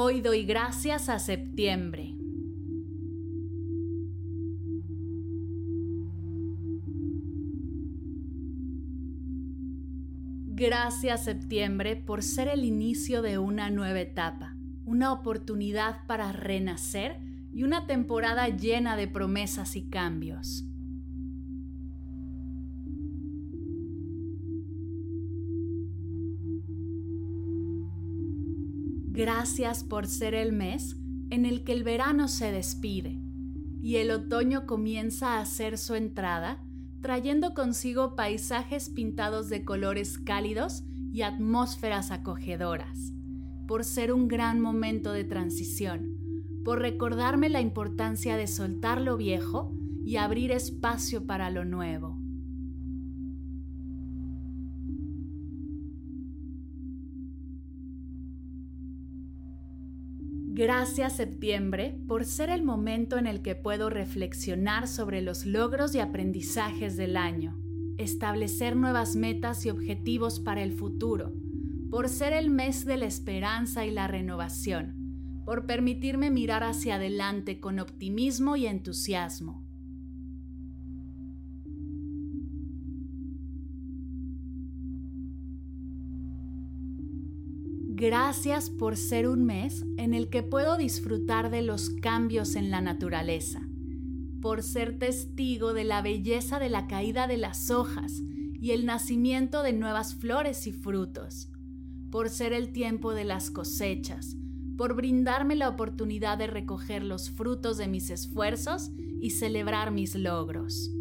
Hoy doy gracias a septiembre. Gracias septiembre por ser el inicio de una nueva etapa, una oportunidad para renacer y una temporada llena de promesas y cambios. Gracias por ser el mes en el que el verano se despide y el otoño comienza a hacer su entrada, trayendo consigo paisajes pintados de colores cálidos y atmósferas acogedoras, por ser un gran momento de transición, por recordarme la importancia de soltar lo viejo y abrir espacio para lo nuevo. Gracias septiembre por ser el momento en el que puedo reflexionar sobre los logros y aprendizajes del año, establecer nuevas metas y objetivos para el futuro, por ser el mes de la esperanza y la renovación, por permitirme mirar hacia adelante con optimismo y entusiasmo. Gracias por ser un mes en el que puedo disfrutar de los cambios en la naturaleza, por ser testigo de la belleza de la caída de las hojas y el nacimiento de nuevas flores y frutos, por ser el tiempo de las cosechas, por brindarme la oportunidad de recoger los frutos de mis esfuerzos y celebrar mis logros.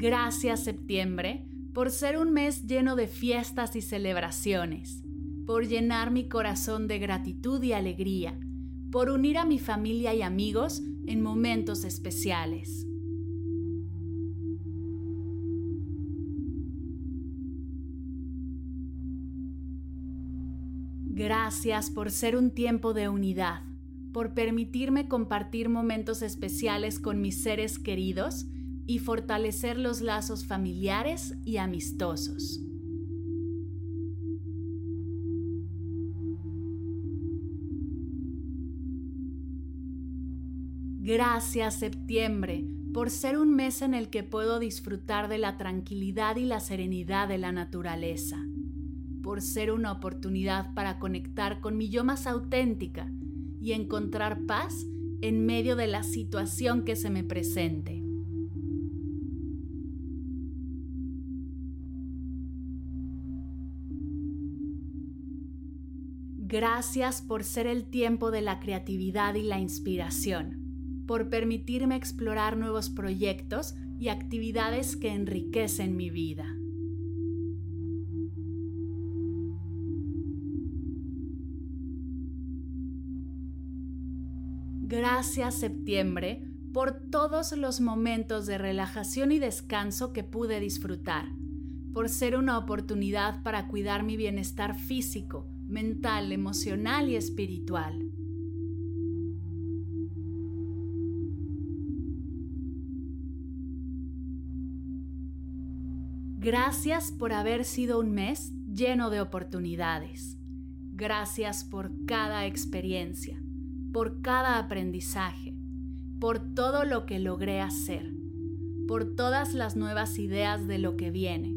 Gracias septiembre por ser un mes lleno de fiestas y celebraciones, por llenar mi corazón de gratitud y alegría, por unir a mi familia y amigos en momentos especiales. Gracias por ser un tiempo de unidad, por permitirme compartir momentos especiales con mis seres queridos y fortalecer los lazos familiares y amistosos. Gracias septiembre por ser un mes en el que puedo disfrutar de la tranquilidad y la serenidad de la naturaleza, por ser una oportunidad para conectar con mi yo más auténtica y encontrar paz en medio de la situación que se me presente. Gracias por ser el tiempo de la creatividad y la inspiración, por permitirme explorar nuevos proyectos y actividades que enriquecen mi vida. Gracias septiembre por todos los momentos de relajación y descanso que pude disfrutar, por ser una oportunidad para cuidar mi bienestar físico, mental, emocional y espiritual. Gracias por haber sido un mes lleno de oportunidades. Gracias por cada experiencia, por cada aprendizaje, por todo lo que logré hacer, por todas las nuevas ideas de lo que viene,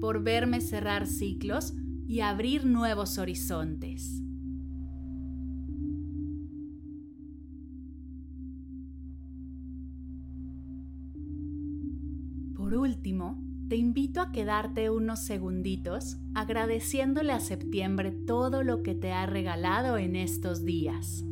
por verme cerrar ciclos y abrir nuevos horizontes. Por último, te invito a quedarte unos segunditos agradeciéndole a septiembre todo lo que te ha regalado en estos días.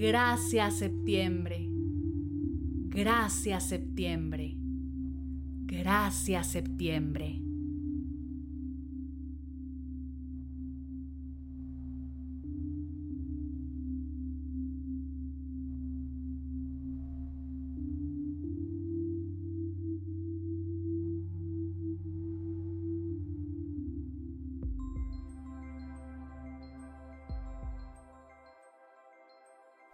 Gracias septiembre. Gracias septiembre. Gracias septiembre.